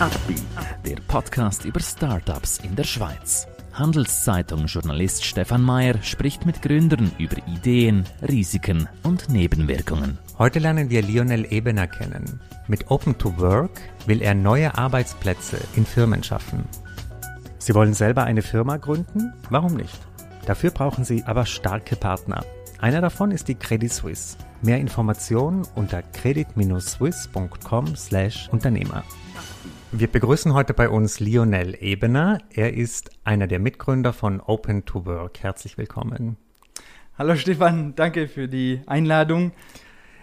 Upbeat, der Podcast über Startups in der Schweiz. Handelszeitung-Journalist Stefan Mayer spricht mit Gründern über Ideen, Risiken und Nebenwirkungen. Heute lernen wir Lionel Ebener kennen. Mit Open to Work will er neue Arbeitsplätze in Firmen schaffen. Sie wollen selber eine Firma gründen? Warum nicht? Dafür brauchen Sie aber starke Partner. Einer davon ist die Credit Suisse. Mehr Informationen unter credit-swiss.com/Unternehmer. Wir begrüßen heute bei uns Lionel Ebener. Er ist einer der Mitgründer von Open to Work. Herzlich willkommen. Hallo Stefan, danke für die Einladung.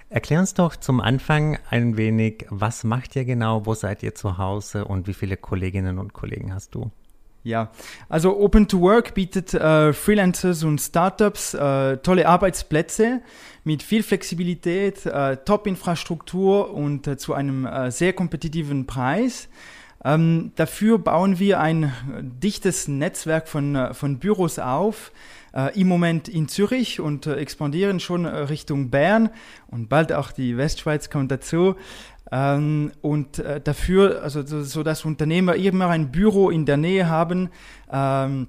Erklär uns doch zum Anfang ein wenig, was macht ihr genau, wo seid ihr zu Hause und wie viele Kolleginnen und Kollegen hast du? Ja, also Open to Work bietet äh, Freelancers und Startups äh, tolle Arbeitsplätze mit viel Flexibilität, äh, Top-Infrastruktur und äh, zu einem äh, sehr kompetitiven Preis. Ähm, dafür bauen wir ein dichtes Netzwerk von, äh, von Büros auf, im Moment in Zürich und expandieren schon Richtung Bern und bald auch die Westschweiz kommt dazu. Ähm, und äh, dafür, also so, so, dass Unternehmer immer ein Büro in der Nähe haben, ähm,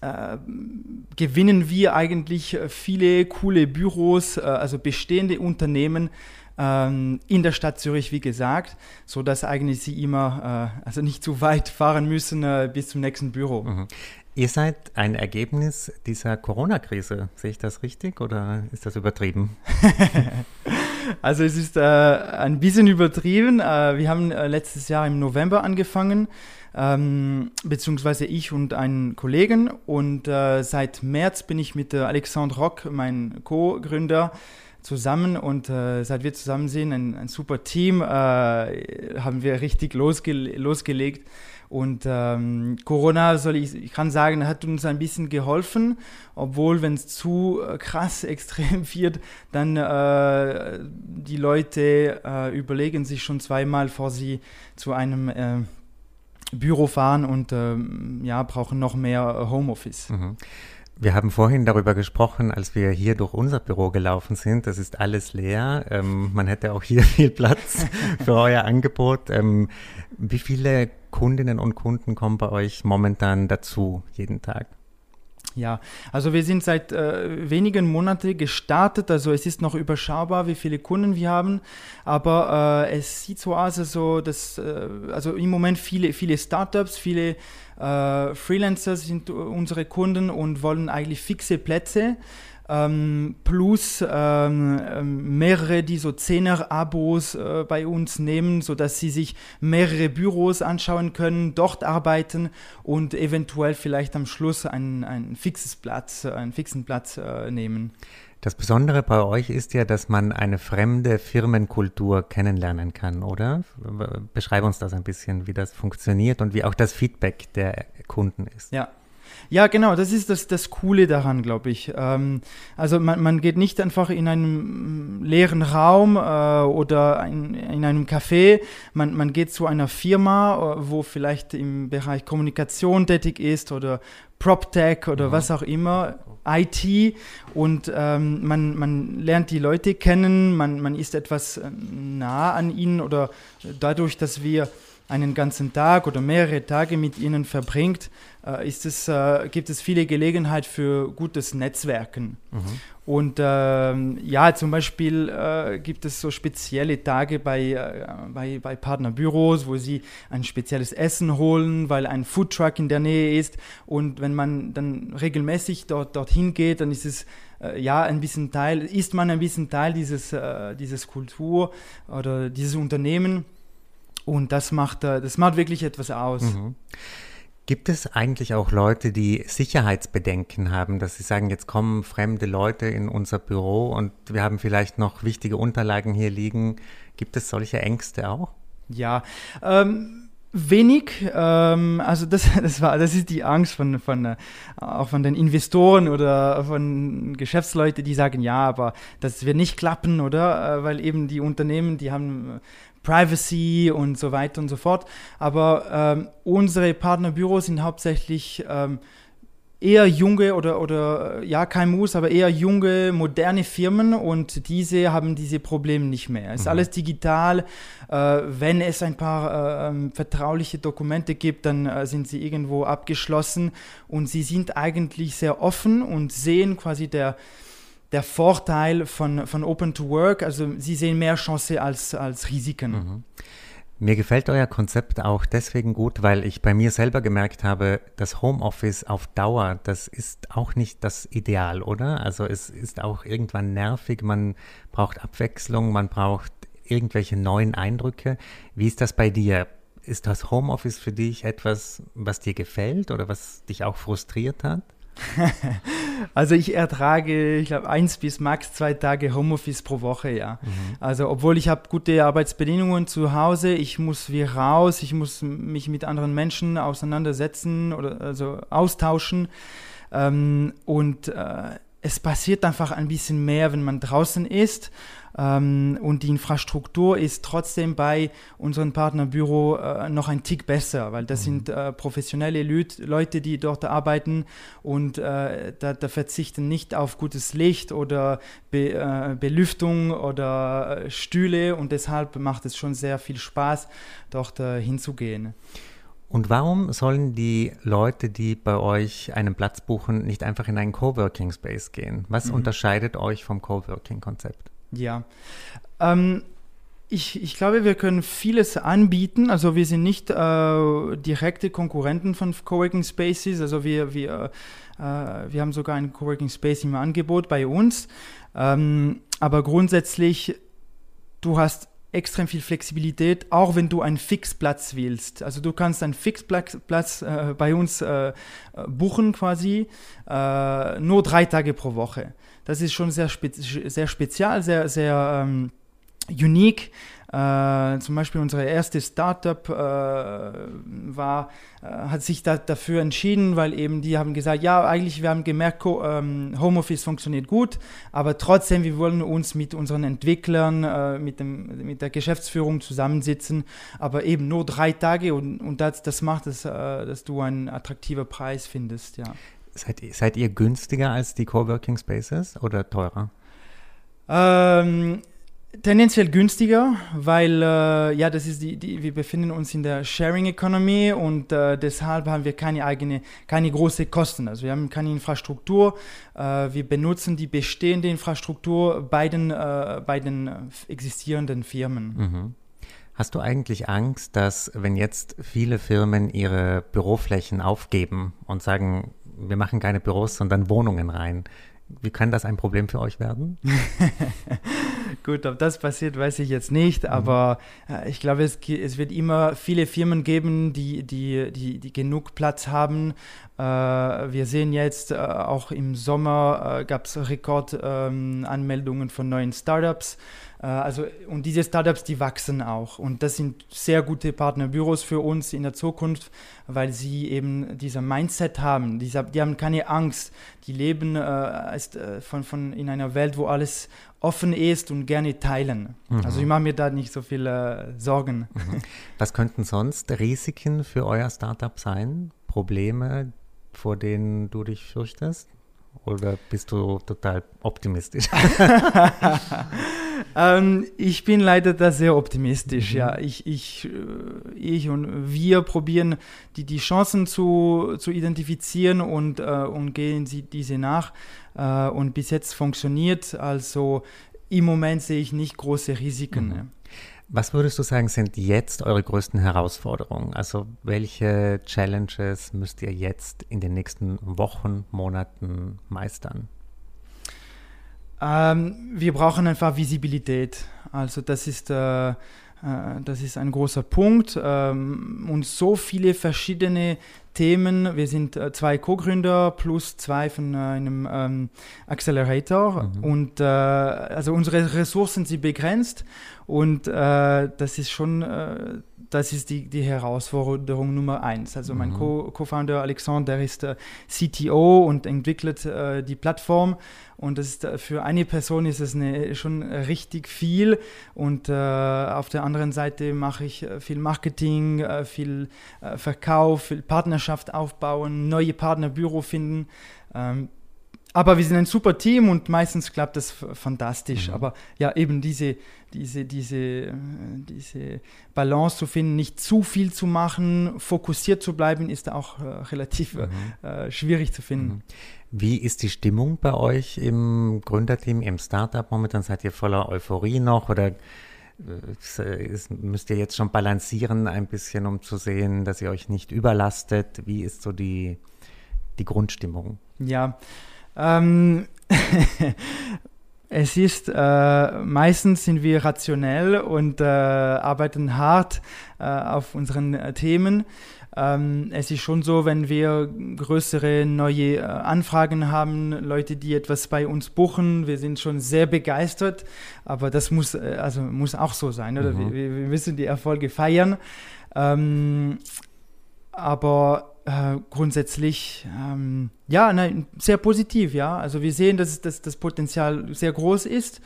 äh, gewinnen wir eigentlich viele coole Büros, äh, also bestehende Unternehmen ähm, in der Stadt Zürich, wie gesagt, so dass eigentlich sie immer, äh, also nicht zu weit fahren müssen äh, bis zum nächsten Büro. Mhm. Ihr seid ein Ergebnis dieser Corona-Krise. Sehe ich das richtig oder ist das übertrieben? also es ist äh, ein bisschen übertrieben. Äh, wir haben äh, letztes Jahr im November angefangen, ähm, beziehungsweise ich und einen Kollegen. Und äh, seit März bin ich mit Alexandre Rock, mein Co-Gründer, zusammen und äh, seit wir zusammen sind, ein, ein super Team, äh, haben wir richtig losge losgelegt und ähm, Corona, soll ich, ich kann sagen, hat uns ein bisschen geholfen, obwohl, wenn es zu äh, krass extrem wird, dann äh, die Leute äh, überlegen sich schon zweimal, vor sie zu einem äh, Büro fahren und ähm, ja, brauchen noch mehr Homeoffice. Mhm. Wir haben vorhin darüber gesprochen, als wir hier durch unser Büro gelaufen sind. Das ist alles leer. Ähm, man hätte auch hier viel Platz für euer Angebot. Ähm, wie viele Kundinnen und Kunden kommen bei euch momentan dazu jeden Tag? Ja, also wir sind seit äh, wenigen Monaten gestartet, also es ist noch überschaubar, wie viele Kunden wir haben, aber äh, es sieht so aus, also, dass, äh, also im Moment viele, viele Startups, viele äh, Freelancer sind unsere Kunden und wollen eigentlich fixe Plätze. Ähm, plus ähm, ähm, mehrere, die so Zehner-Abos äh, bei uns nehmen, sodass sie sich mehrere Büros anschauen können, dort arbeiten und eventuell vielleicht am Schluss ein, ein fixes Platz, einen fixen Platz äh, nehmen. Das Besondere bei euch ist ja, dass man eine fremde Firmenkultur kennenlernen kann, oder? Beschreib uns das ein bisschen, wie das funktioniert und wie auch das Feedback der Kunden ist. Ja, ja, genau, das ist das, das Coole daran, glaube ich. Ähm, also man, man geht nicht einfach in einem leeren Raum äh, oder ein, in einem Café, man, man geht zu einer Firma, äh, wo vielleicht im Bereich Kommunikation tätig ist oder PropTech oder mhm. was auch immer, IT und ähm, man, man lernt die Leute kennen, man, man ist etwas äh, nah an ihnen oder dadurch, dass wir einen ganzen Tag oder mehrere Tage mit ihnen verbringt, äh, ist es, äh, gibt es viele Gelegenheit für gutes Netzwerken. Mhm. Und ähm, ja, zum Beispiel äh, gibt es so spezielle Tage bei, äh, bei, bei Partnerbüros, wo sie ein spezielles Essen holen, weil ein Foodtruck in der Nähe ist. Und wenn man dann regelmäßig dort, dorthin geht, dann ist es äh, ja ein bisschen Teil, ist man ein bisschen Teil dieses, äh, dieses Kultur oder dieses Unternehmen. Und das macht, äh, das macht wirklich etwas aus. Mhm. Gibt es eigentlich auch Leute, die Sicherheitsbedenken haben, dass sie sagen, jetzt kommen fremde Leute in unser Büro und wir haben vielleicht noch wichtige Unterlagen hier liegen? Gibt es solche Ängste auch? Ja, ähm, wenig. Ähm, also das, das war, das ist die Angst von, von äh, auch von den Investoren oder von Geschäftsleuten, die sagen, ja, aber das wird nicht klappen, oder? Äh, weil eben die Unternehmen, die haben Privacy und so weiter und so fort. Aber ähm, unsere Partnerbüros sind hauptsächlich ähm, eher junge oder, oder äh, ja, KMUs, aber eher junge, moderne Firmen und diese haben diese Probleme nicht mehr. Es ist mhm. alles digital. Äh, wenn es ein paar äh, ähm, vertrauliche Dokumente gibt, dann äh, sind sie irgendwo abgeschlossen und sie sind eigentlich sehr offen und sehen quasi der, der Vorteil von, von Open to Work. Also sie sehen mehr Chance als, als Risiken. Mhm. Mir gefällt euer Konzept auch deswegen gut, weil ich bei mir selber gemerkt habe, das Homeoffice auf Dauer, das ist auch nicht das Ideal, oder? Also es ist auch irgendwann nervig, man braucht Abwechslung, man braucht irgendwelche neuen Eindrücke. Wie ist das bei dir? Ist das Homeoffice für dich etwas, was dir gefällt oder was dich auch frustriert hat? also ich ertrage, ich glaube, eins bis max zwei Tage Homeoffice pro Woche, ja. Mhm. Also obwohl ich habe gute Arbeitsbedingungen zu Hause, ich muss wie raus, ich muss mich mit anderen Menschen auseinandersetzen oder also austauschen. Ähm, und äh, es passiert einfach ein bisschen mehr, wenn man draußen ist. Ähm, und die Infrastruktur ist trotzdem bei unserem Partnerbüro äh, noch ein Tick besser, weil das mhm. sind äh, professionelle Lüt Leute, die dort arbeiten und äh, da, da, verzichten nicht auf gutes Licht oder Be äh, Belüftung oder äh, Stühle und deshalb macht es schon sehr viel Spaß, dort äh, hinzugehen. Und warum sollen die Leute, die bei euch einen Platz buchen, nicht einfach in einen Coworking Space gehen? Was mhm. unterscheidet euch vom Coworking-Konzept? Ja. Ähm, ich, ich, glaube, wir können vieles anbieten. Also wir sind nicht äh, direkte Konkurrenten von Coworking Spaces. Also wir, wir, äh, wir haben sogar ein Coworking Space im Angebot bei uns. Ähm, aber grundsätzlich, du hast extrem viel Flexibilität, auch wenn du einen Fixplatz willst. Also du kannst einen Fixplatz Platz, äh, bei uns äh, buchen quasi, äh, nur drei Tage pro Woche. Das ist schon sehr, spe sehr spezial, sehr, sehr ähm, unique. Äh, zum Beispiel unsere erste Startup äh, war, äh, hat sich da, dafür entschieden, weil eben die haben gesagt, ja, eigentlich wir haben gemerkt, ähm, Homeoffice funktioniert gut, aber trotzdem, wir wollen uns mit unseren Entwicklern, äh, mit, dem, mit der Geschäftsführung zusammensitzen, aber eben nur drei Tage und, und das, das macht es, äh, dass du einen attraktiven Preis findest, ja. Seid, seid ihr günstiger als die Coworking Spaces oder teurer? Ähm, Tendenziell günstiger, weil äh, ja, das ist die, die, wir befinden uns in der Sharing Economy und äh, deshalb haben wir keine eigene, keine große Kosten. Also wir haben keine Infrastruktur. Äh, wir benutzen die bestehende Infrastruktur bei den, äh, bei den existierenden Firmen. Mhm. Hast du eigentlich Angst, dass wenn jetzt viele Firmen ihre Büroflächen aufgeben und sagen, wir machen keine Büros, sondern Wohnungen rein, wie kann das ein Problem für euch werden? Gut, ob das passiert, weiß ich jetzt nicht, mhm. aber äh, ich glaube, es, es, wird immer viele Firmen geben, die, die, die, die genug Platz haben. Äh, wir sehen jetzt äh, auch im Sommer äh, gab es Rekordanmeldungen ähm, von neuen Startups. Äh, also, und diese Startups, die wachsen auch. Und das sind sehr gute Partnerbüros für uns in der Zukunft, weil sie eben dieser Mindset haben. Dieser, die haben keine Angst. Die leben äh, ist, äh, von, von in einer Welt, wo alles offen ist und gerne teilen. Mhm. Also ich mache mir da nicht so viele Sorgen. Mhm. Was könnten sonst Risiken für euer Startup sein? Probleme, vor denen du dich fürchtest? Oder bist du total optimistisch? ähm, ich bin leider da sehr optimistisch. Mhm. Ja, ich, ich, äh, ich und wir probieren die, die Chancen zu, zu identifizieren und, äh, und gehen sie diese nach. Äh, und bis jetzt funktioniert. Also im Moment sehe ich nicht große Risiken. Mhm. Was würdest du sagen, sind jetzt eure größten Herausforderungen? Also welche Challenges müsst ihr jetzt in den nächsten Wochen, Monaten meistern? Ähm, wir brauchen einfach Visibilität. Also das ist, äh, äh, das ist ein großer Punkt. Ähm, und so viele verschiedene Themen. Wir sind äh, zwei Co-Gründer plus zwei von äh, einem ähm, Accelerator. Mhm. Und äh, also unsere Ressourcen sind begrenzt und äh, das ist schon, das ist die, die Herausforderung Nummer eins. Also mein mhm. Co-Founder Alexander ist äh, CTO und entwickelt äh, die Plattform. Und das ist, äh, für eine Person ist es eine, schon richtig viel. Und äh, auf der anderen Seite mache ich äh, viel Marketing, äh, viel Verkauf, viel Partnerschaft aufbauen, neue Partnerbüro finden. Ähm, aber wir sind ein super Team und meistens klappt das fantastisch. Mhm. Aber ja, eben diese, diese, diese, diese Balance zu finden, nicht zu viel zu machen, fokussiert zu bleiben, ist auch äh, relativ mhm. äh, schwierig zu finden. Mhm. Wie ist die Stimmung bei euch im Gründerteam, im Startup? Momentan seid ihr voller Euphorie noch oder äh, müsst ihr jetzt schon balancieren ein bisschen, um zu sehen, dass ihr euch nicht überlastet? Wie ist so die, die Grundstimmung? Ja, ähm, es ist, äh, meistens sind wir rationell und äh, arbeiten hart äh, auf unseren äh, Themen. Ähm, es ist schon so, wenn wir größere neue äh, Anfragen haben, Leute, die etwas bei uns buchen, wir sind schon sehr begeistert, aber das muss, äh, also muss auch so sein, oder? Mhm. Wir, wir, müssen die Erfolge feiern. Ähm, aber äh, grundsätzlich ähm, ja nein, sehr positiv ja. Also wir sehen dass, dass das Potenzial sehr groß ist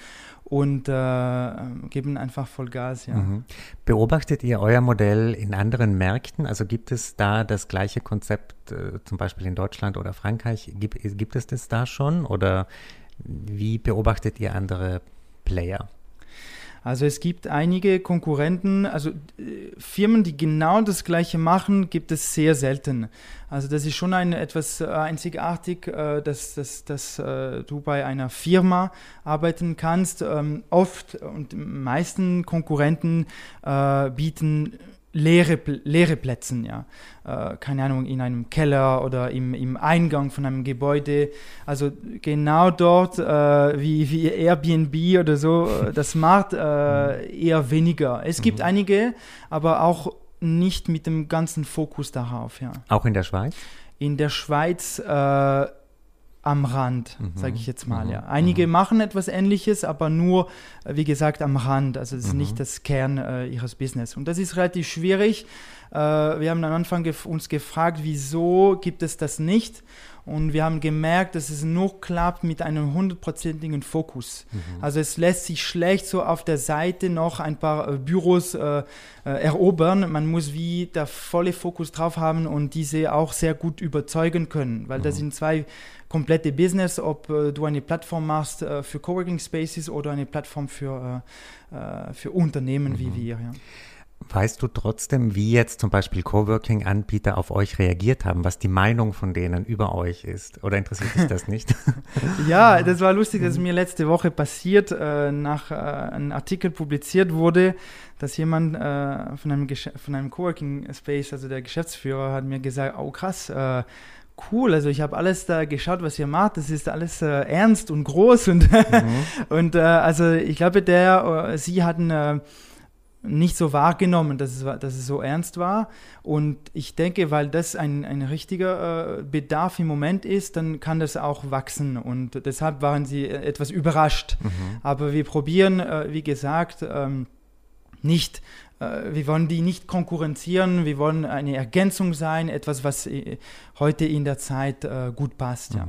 und äh, geben einfach Vollgas ja. Mhm. beobachtet ihr euer Modell in anderen Märkten? Also gibt es da das gleiche Konzept äh, zum Beispiel in Deutschland oder Frankreich? Gibt, gibt es das da schon oder wie beobachtet ihr andere Player also es gibt einige Konkurrenten, also äh, Firmen, die genau das gleiche machen, gibt es sehr selten. Also das ist schon ein, etwas äh, einzigartig, äh, dass, dass, dass du bei einer Firma arbeiten kannst. Ähm, oft und die meisten Konkurrenten bieten leere, leere Plätzen, ja. Äh, keine Ahnung, in einem Keller oder im, im Eingang von einem Gebäude. Also genau dort, äh, wie, wie Airbnb oder so, äh, das macht äh, eher weniger. Es gibt mhm. einige, aber auch nicht mit dem ganzen Fokus darauf, ja. Auch in der Schweiz? In der Schweiz äh, am Rand, mhm. sage ich jetzt mal. Mhm. Ja. Einige mhm. machen etwas Ähnliches, aber nur, äh, wie gesagt, am Rand. Also das ist nicht mhm. das Kern äh, ihres Business. Und das ist relativ schwierig. Äh, wir haben am Anfang gef uns gefragt, wieso gibt es das nicht? Und wir haben gemerkt, dass es nur klappt mit einem hundertprozentigen Fokus. Mhm. Also es lässt sich schlecht so auf der Seite noch ein paar äh, Büros äh, äh, erobern. Man muss wie der volle Fokus drauf haben und diese auch sehr gut überzeugen können, weil mhm. das sind zwei komplette Business, ob äh, du eine Plattform machst für Coworking Spaces oder eine Plattform für, für Unternehmen mhm. wie wir. Ja. Weißt du trotzdem, wie jetzt zum Beispiel Coworking-Anbieter auf euch reagiert haben, was die Meinung von denen über euch ist? Oder interessiert dich das nicht? ja, das war lustig, dass mir letzte Woche passiert, äh, nach äh, einem Artikel publiziert wurde, dass jemand äh, von einem, von einem Coworking-Space, also der Geschäftsführer, hat mir gesagt, oh krass, äh, cool, also ich habe alles da geschaut, was ihr macht, das ist alles äh, ernst und groß und, mhm. und äh, also ich glaube, der, äh, sie hatten äh, nicht so wahrgenommen, dass es, dass es so ernst war. Und ich denke, weil das ein, ein richtiger äh, Bedarf im Moment ist, dann kann das auch wachsen. Und deshalb waren sie äh, etwas überrascht. Mhm. Aber wir probieren, äh, wie gesagt, ähm, nicht, wir wollen die nicht konkurrenzieren, wir wollen eine Ergänzung sein, etwas, was heute in der Zeit gut passt. Mhm. Ja.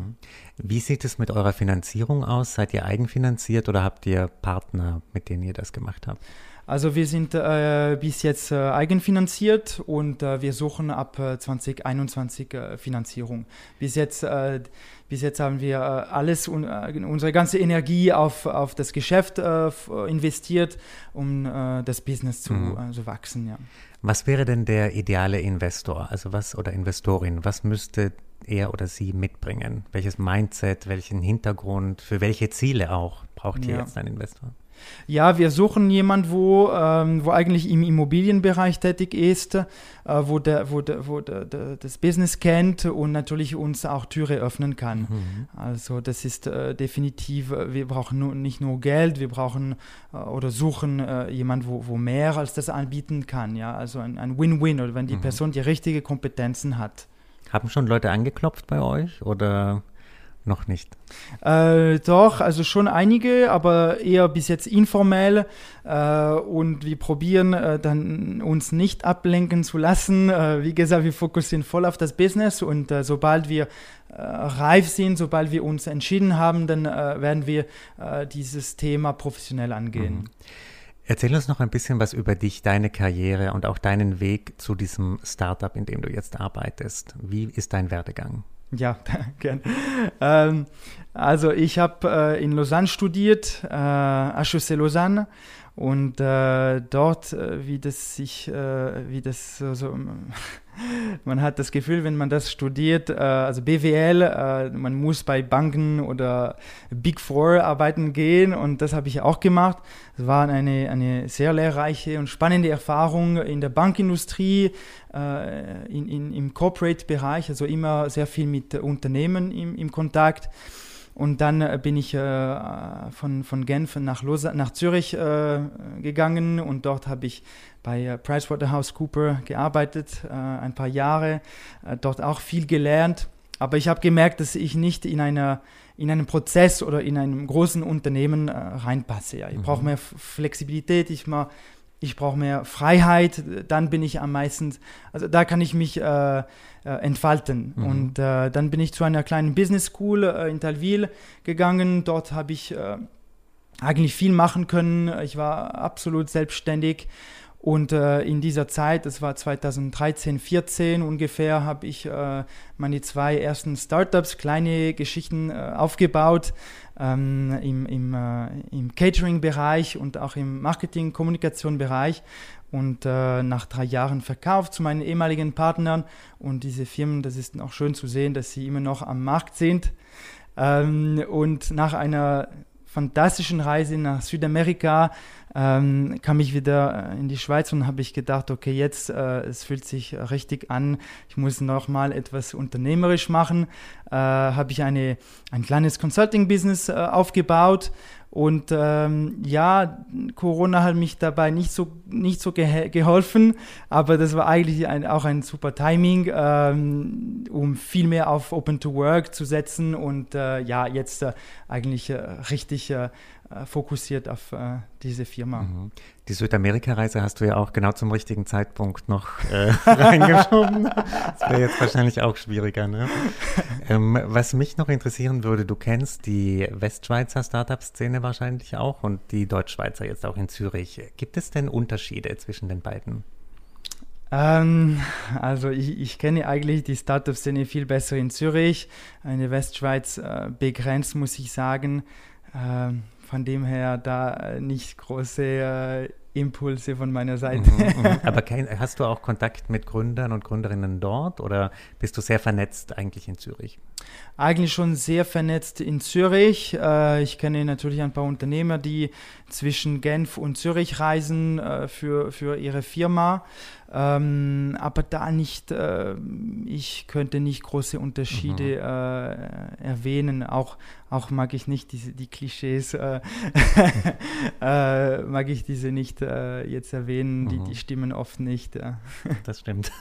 Wie sieht es mit eurer Finanzierung aus? Seid ihr eigenfinanziert oder habt ihr Partner, mit denen ihr das gemacht habt? Also wir sind äh, bis jetzt äh, eigenfinanziert und äh, wir suchen ab 2021 äh, Finanzierung. Bis jetzt, äh, bis jetzt haben wir äh, alles, unsere ganze Energie auf, auf das Geschäft investiert, um das Business zu mhm. so wachsen. Ja. Was wäre denn der ideale Investor, also was oder Investorin? Was müsste er oder sie mitbringen? Welches Mindset, welchen Hintergrund, für welche Ziele auch braucht hier ja. jetzt ein Investor? Ja, wir suchen jemanden, wo, ähm, wo eigentlich im Immobilienbereich tätig ist, äh, wo, der, wo, der, wo der, der, das Business kennt und natürlich uns auch Türe öffnen kann. Mhm. Also das ist äh, definitiv, äh, wir brauchen nur, nicht nur Geld, wir brauchen äh, oder suchen äh, jemanden, wo, wo mehr als das anbieten kann. Ja? Also ein Win-Win oder wenn die mhm. Person die richtigen Kompetenzen hat. Haben schon Leute angeklopft bei euch oder Noch nicht. Äh, doch, also schon einige, aber eher bis jetzt informell. Äh, und wir probieren äh, dann uns nicht ablenken zu lassen. Äh, wie gesagt, wir fokussieren voll auf das Business und äh, sobald wir äh, reif sind, sobald wir uns entschieden haben, dann werden wir dieses Thema professionell angehen. Mhm. Erzähl uns noch ein bisschen was über dich, deine Karriere und auch deinen Weg zu diesem Startup, in dem du jetzt arbeitest. Wie ist dein Werdegang? Ja, gern. Ähm, also ich habe äh, in Lausanne studiert, äh, HEC Lausanne und äh, dort, äh, wie das sich, äh, wie das so, so man hat das Gefühl, wenn man das studiert, äh, also BWL, äh, man muss bei Banken oder Big Four arbeiten gehen und das habe ich auch gemacht. Es war eine, eine sehr lehrreiche und spannende Erfahrung in der Bankindustrie, äh, in, in, im Corporate-Bereich, also immer sehr viel mit Unternehmen im, im Kontakt. Und dann äh, bin ich äh, von, von Genf nach, Lausanne, nach Zürich äh, gegangen und dort habe ich bei äh, PricewaterhouseCooper gearbeitet, äh, ein paar Jahre, äh, dort auch viel gelernt. Aber ich habe gemerkt, dass ich nicht in, einer, in einen Prozess oder in einem großen Unternehmen reinpasse. Ja. Ich mhm. brauche mehr Flexibilität, ich mal ich brauche mehr Freiheit, dann bin ich am meisten, also da kann ich mich äh, äh, entfalten. Mhm. Und äh, dann bin ich zu einer kleinen Business School äh, in Talwil gegangen. Dort habe ich äh, eigentlich viel machen können. Ich war absolut selbstständig. Und in dieser Zeit, das war 2013, 14 ungefähr, habe ich meine zwei ersten Startups, kleine Geschichten aufgebaut ähm, im, im, äh, im Catering-Bereich und auch im Marketing-Kommunikation-Bereich und äh, nach drei Jahren verkauft zu meinen ehemaligen Partnern. Und diese Firmen, das ist auch schön zu sehen, dass sie immer noch am Markt sind. Ähm, und nach einer fantastischen Reise nach Südamerika ähm, kam ich wieder äh, in die Schweiz und habe ich gedacht, okay, jetzt äh, es fühlt sich richtig an, ich muss noch mal etwas unternehmerisch machen. Äh, habe ich eine, ein kleines Consulting-Business äh, aufgebaut. Und ähm, ja, Corona hat mich dabei nicht so, nicht so ge geholfen, aber das war eigentlich ein, auch ein super Timing, ähm, um viel mehr auf Open to Work zu setzen. Und äh, ja, jetzt äh, eigentlich äh, richtig äh, fokussiert auf äh, diese Firma. Mhm. Die Südamerika-Reise hast du ja auch genau zum richtigen Zeitpunkt noch äh, reingeschoben. Das wäre jetzt wahrscheinlich auch schwieriger. Ne? Ähm, was mich noch interessieren würde, du kennst die Westschweizer Startup-Szene wahrscheinlich auch und die Deutschschweizer jetzt auch in Zürich. Gibt es denn Unterschiede zwischen den beiden? Ähm, also ich, ich, kenne eigentlich die Startup-Szene viel besser in Zürich. Eine Westschweiz äh, begrenzt, muss ich sagen. Ähm, von dem her da äh, nicht große äh, Impulse von meiner Seite. Mhm, mhm. Aber kein, hast du auch Kontakt mit Gründern und Gründerinnen dort oder bist du sehr vernetzt eigentlich in Zürich? Eigentlich schon sehr vernetzt in Zürich. Äh, ich kenne natürlich ein paar Unternehmer, die zwischen Genf und Zürich reisen für, für ihre Firma. Ähm, aber da nicht, äh, ich könnte nicht große Unterschiede mhm. äh, erwähnen. Auch, auch mag ich nicht diese, die Klischees, äh, äh mag ich diese nicht äh, jetzt erwähnen. Mhm. Die, die stimmen oft nicht. das stimmt.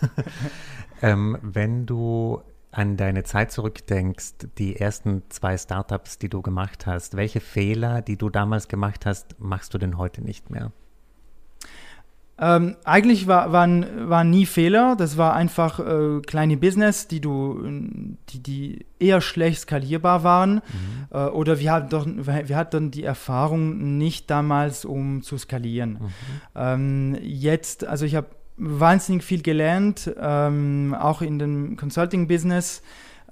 ähm, wenn du an deine Zeit zurückdenkst, die ersten zwei Startups, die du gemacht hast, welche Fehler, die du damals gemacht hast, machst du denn heute nicht mehr? Ähm, eigentlich war, waren, waren nie Fehler, das war einfach äh, kleine Business, die du, die, die eher schlecht skalierbar waren. Mhm. Äh, oder wir hatten, doch, wir hatten die Erfahrung nicht damals, um zu skalieren. Mhm. Ähm, jetzt, also ich habe wahnsinnig viel gelernt, ähm, auch in dem Consulting-Business.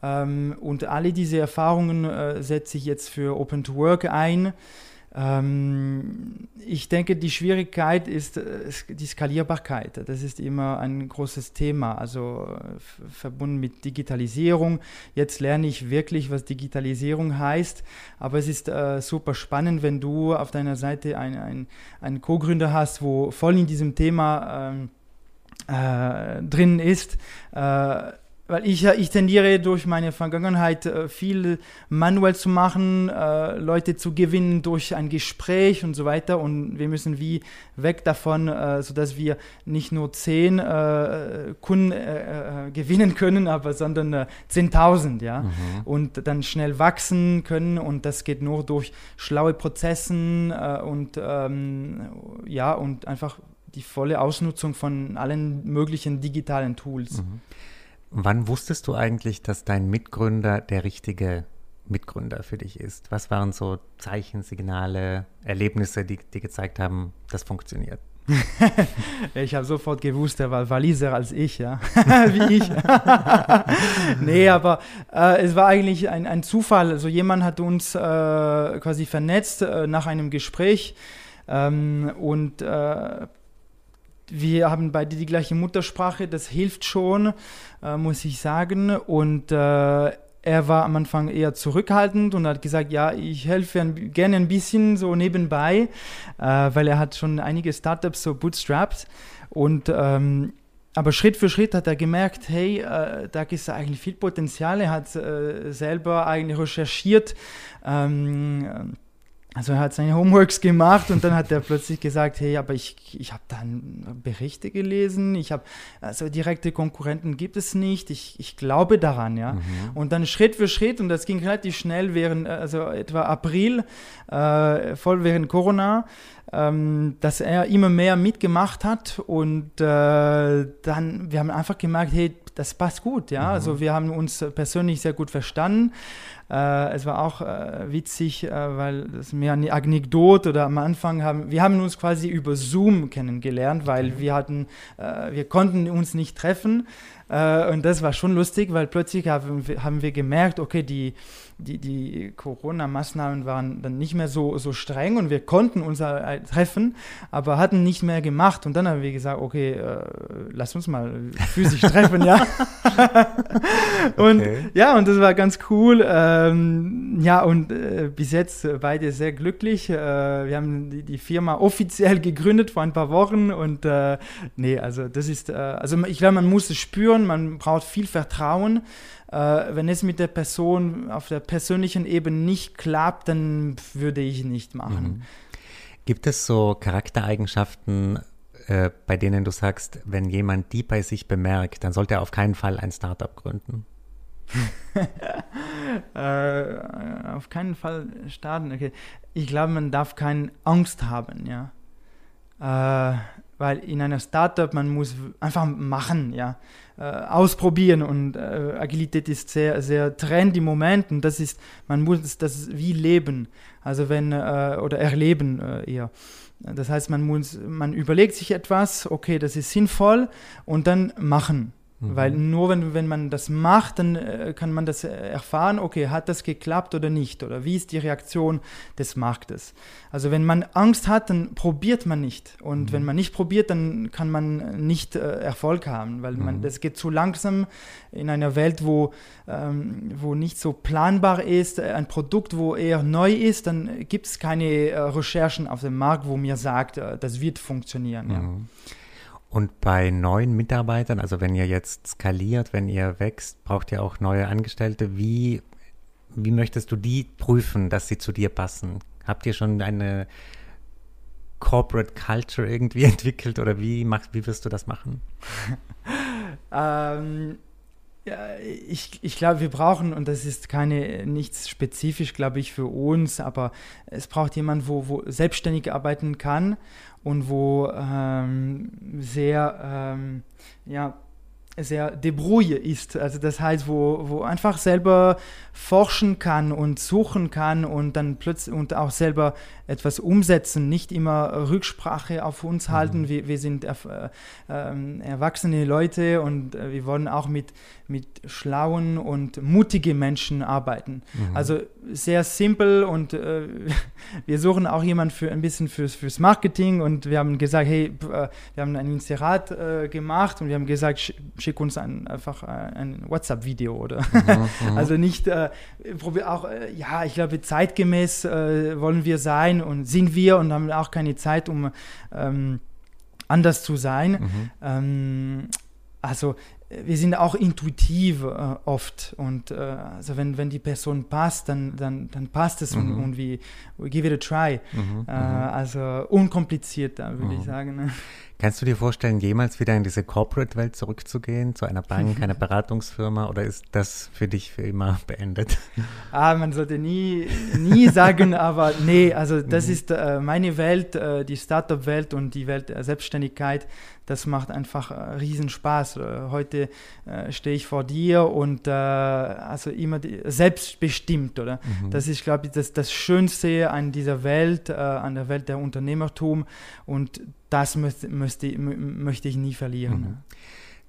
Ähm, und alle diese Erfahrungen äh, setze ich jetzt für Open to Work ein. Ähm, ich denke, die Schwierigkeit ist äh, die Skalierbarkeit. Das ist immer ein großes Thema, also verbunden mit Digitalisierung. Jetzt lerne ich wirklich, was Digitalisierung heißt, aber es ist äh, super spannend, wenn du auf deiner Seite einen ein Co-Gründer hast, wo voll in diesem Thema ähm, äh, drin ist. Äh, weil ich, ich tendiere durch meine Vergangenheit äh, viel manuell zu machen, äh, Leute zu gewinnen durch ein Gespräch und so weiter. Und wir müssen wie weg davon, äh, sodass wir nicht nur zehn Kunden gewinnen können, aber sondern äh, 10.000, ja. Mhm. Und dann schnell wachsen können. Und das geht nur durch schlaue Prozessen und ähm, ja, und einfach die volle Ausnutzung von allen möglichen digitalen Tools. Mhm. Wann wusstest du eigentlich, dass dein Mitgründer der richtige Mitgründer für dich ist? Was waren so Zeichen, Signale, Erlebnisse, die, die gezeigt haben, das funktioniert? ich habe sofort gewusst, er war Waliser als ich, ja. Wie ich. nee, aber äh, es war eigentlich ein, ein Zufall. Also jemand hat uns äh, quasi vernetzt äh, nach einem Gespräch ähm, und äh, wir haben beide die gleiche Muttersprache, das hilft schon, äh, muss ich sagen. Und äh, er war am Anfang eher zurückhaltend und hat gesagt, ja, ich helfe ein, gerne ein bisschen so nebenbei, äh, weil er hat schon einige Startups so bootstrapped. Und ähm, aber Schritt für Schritt hat er gemerkt, hey, äh, da ist eigentlich viel Potenzial. Er hat äh, selber eigentlich recherchiert. Ähm, also er hat seine Homeworks gemacht und dann hat er plötzlich gesagt, hey, aber ich, ich habe dann Berichte gelesen, ich habe, also direkte Konkurrenten gibt es nicht, ich, ich glaube daran, ja. Mhm. Und dann Schritt für Schritt, und das ging relativ schnell während, also etwa April, äh, voll während Corona, ähm, dass er immer mehr mitgemacht hat und äh, dann, wir haben einfach gemerkt, hey, das passt gut, ja. Mhm. Also wir haben uns persönlich sehr gut verstanden. Äh, es war auch äh, witzig, äh, weil das mehr eine Anekdote oder am Anfang haben wir haben uns quasi über Zoom kennengelernt, weil okay. wir hatten, äh, wir konnten uns nicht treffen äh, und das war schon lustig, weil plötzlich haben wir, haben wir gemerkt, okay, die die, die Corona-Maßnahmen waren dann nicht mehr so, so streng und wir konnten uns treffen, aber hatten nicht mehr gemacht. Und dann haben wir gesagt, okay, äh, lass uns mal physisch treffen, ja. und okay. ja, und das war ganz cool. Ähm, ja, und äh, bis jetzt beide sehr glücklich. Äh, wir haben die, die, Firma offiziell gegründet vor ein paar Wochen und äh, nee, also das ist, äh, also ich glaube, man muss es spüren, man braucht viel Vertrauen. Äh, wenn es mit der Person auf der persönlichen Ebene nicht klappt, dann würde ich nicht machen. Mhm. Gibt es so Charaktereigenschaften, äh, bei denen du sagst, wenn jemand die bei sich bemerkt, dann sollte er auf keinen Fall ein Startup gründen? äh, auf keinen Fall starten. Okay. Ich glaube, man darf keine Angst haben, ja. Äh, weil in einer Startup man muss einfach machen, ja, äh, ausprobieren und äh, Agilität ist sehr sehr Trend im Moment und das ist man muss das wie leben, also wenn äh, oder erleben äh, eher. Das heißt, man muss man überlegt sich etwas, okay, das ist sinnvoll und dann machen. Mhm. Weil nur wenn, wenn man das macht, dann äh, kann man das äh, erfahren, okay, hat das geklappt oder nicht? Oder wie ist die Reaktion des Marktes? Also wenn man Angst hat, dann probiert man nicht. Und mhm. wenn man nicht probiert, dann kann man nicht äh, Erfolg haben, weil man, mhm. das geht zu langsam in einer Welt, wo, ähm, wo nicht so planbar ist, äh, ein Produkt, wo eher neu ist, dann gibt es keine äh, Recherchen auf dem Markt, wo mir sagt, das wird funktionieren. Ja. Und bei neuen Mitarbeitern, also wenn ihr jetzt skaliert, wenn ihr wächst, braucht ihr auch neue Angestellte. Wie, wie möchtest du die prüfen, dass sie zu dir passen? Habt ihr schon eine Corporate Culture irgendwie entwickelt oder wie, machst, wie wirst du das machen? ähm, ja, ich, ich glaube, wir brauchen, und das ist keine, nichts spezifisch, glaube ich, für uns, aber es braucht jemand, wo, wo selbstständig arbeiten kann und wo ähm, sehr, ähm, ja, sehr debrouille ist. Also das heißt, wo, wo einfach selber forschen kann und suchen kann und dann plötzlich und auch selber etwas umsetzen, nicht immer Rücksprache auf uns mhm. halten. Wir, wir sind erf äh, ähm, erwachsene Leute und äh, wir wollen auch mit, mit schlauen und mutigen Menschen arbeiten. Mhm. Also sehr simpel und äh, wir suchen auch jemanden für ein bisschen fürs, fürs Marketing und wir haben gesagt, hey, äh, wir haben ein Inserat gemacht und wir haben gesagt, schick uns ein, einfach äh, ein WhatsApp-Video oder mhm, mhm. also nicht auch ja, ich glaube zeitgemäß wollen wir sein und sind wir und haben auch keine Zeit, um ähm, anders zu sein. Mhm. Ähm, also wir sind auch intuitiv äh, oft und äh, also wenn, wenn die Person passt, dann, dann, dann passt es mhm. und, und wir we give it a try. Mhm, äh, mhm. also unkompliziert, würde mhm. ich sagen. Ne? Kannst du dir vorstellen, jemals wieder in diese Corporate-Welt zurückzugehen, zu einer Bank, einer Beratungsfirma oder ist das für dich für immer beendet? Ah, man sollte nie, nie sagen, aber nee, also das mhm. ist äh, meine Welt, äh, die Startup-Welt und die Welt der Selbstständigkeit das macht einfach äh, riesen Spaß. Äh, heute äh, stehe ich vor dir und äh, also immer die, selbstbestimmt, oder? Mhm. Das ist, glaube ich, das, das Schönste an dieser Welt, an der Welt der Unternehmertum und das möchte, möchte, möchte ich nie verlieren. Mhm.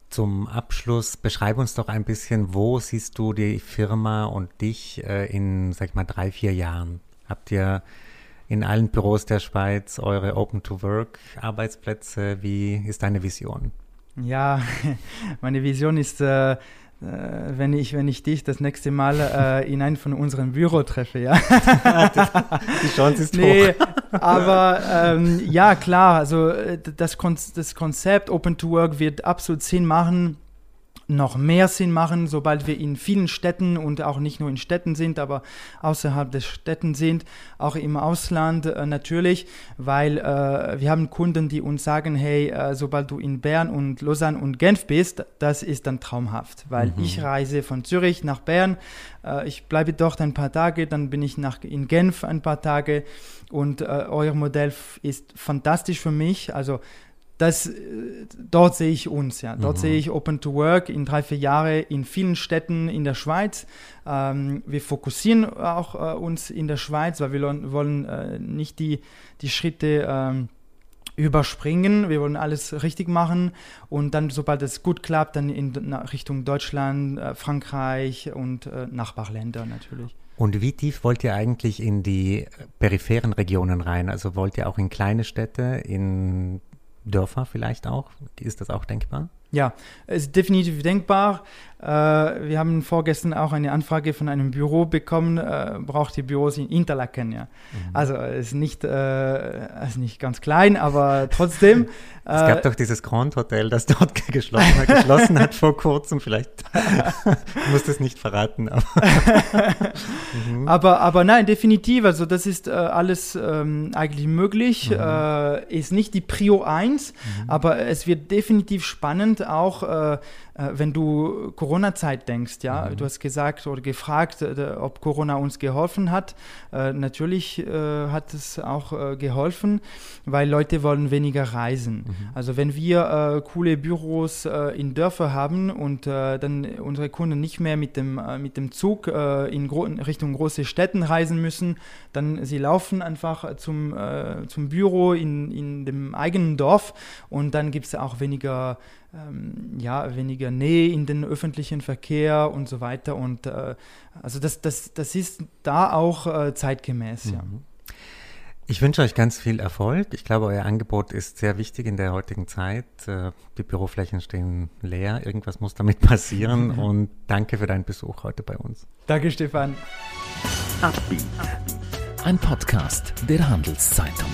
Zum Abschluss beschreib uns doch ein bisschen, wo siehst du die Firma und dich äh, in, sag ich mal, drei, vier Jahren? Habt ihr in allen Büros der Schweiz eure Open-to-Work-Arbeitsplätze? Wie ist deine Vision? Ja, meine Vision ist, äh, äh, wenn, ich, wenn ich dich das nächste Mal äh, in einem von unseren Büro treffe, ja. Die Chance ist nee, hoch. Aber ähm, ja, klar, also äh, das, Kon das Konzept Open to Work wird absolut Sinn machen noch mehr Sinn machen, sobald wir in vielen Städten und auch nicht nur in Städten sind, aber außerhalb des Städten sind, auch im Ausland äh, natürlich, weil äh, wir haben Kunden, die uns sagen, hey, äh, sobald du in Bern und Lausanne und Genf bist, das ist dann traumhaft, weil mhm. ich reise von Zürich nach Bern, äh, ich bleibe dort ein paar Tage, dann bin ich nach, in Genf ein paar Tage und äh, euer Modell ist fantastisch für mich, also das, äh, dort sehe ich uns, ja. Dort mhm. sehe ich Open to Work in drei, vier Jahren in vielen Städten in der Schweiz. Ähm, wir fokussieren auch äh, uns in der Schweiz, weil wir wollen äh, nicht die, die Schritte ähm, überspringen. Wir wollen alles richtig machen und dann, sobald es gut klappt, dann in Richtung Deutschland, äh, Frankreich und äh, Nachbarländer natürlich. Und wie tief wollt ihr eigentlich in die peripheren Regionen rein? Also wollt ihr auch in kleine Städte, in Dörfer vielleicht auch? Ist das auch denkbar? Ja, es ist definitiv denkbar. Äh, wir haben vorgestern auch eine Anfrage von einem Büro bekommen, äh, braucht die Büros in Interlaken. Ja. Mhm. Also es ist nicht, äh, ist nicht ganz klein, aber trotzdem. es gab doch dieses Grand Hotel, das dort geschlossen, hat, geschlossen hat vor kurzem. Vielleicht du musst es nicht verraten. Aber, mhm. aber, aber, nein, definitiv. Also das ist alles ähm, eigentlich möglich. Mhm. ist nicht die Prio 1, mhm. aber es wird definitiv spannend auch äh, wenn du Corona-Zeit denkst, ja, mhm. du hast gesagt oder gefragt, äh, ob Corona uns geholfen hat. Äh, natürlich äh, hat es auch äh, geholfen, weil Leute wollen weniger reisen. Mhm. Also wenn wir äh, coole Büros in Dörfer haben und dann unsere Kunden nicht mehr mit dem, mit dem Zug in gro Richtung große Städten reisen müssen, dann sie laufen einfach zum, zum Büro in, in dem eigenen Dorf und dann gibt es auch weniger ähm, ja, weniger Nähe in den öffentlichen Verkehr und so weiter. Und äh, also das, das, das ist da auch äh, zeitgemäß, mhm. ja. Ich wünsche euch ganz viel Erfolg. Ich glaube, euer Angebot ist sehr wichtig in der heutigen Zeit. Äh, die Büroflächen stehen leer. Irgendwas muss damit passieren. Und danke für deinen Besuch heute bei uns. Danke, Stefan. Ein Podcast der Handelszeitung.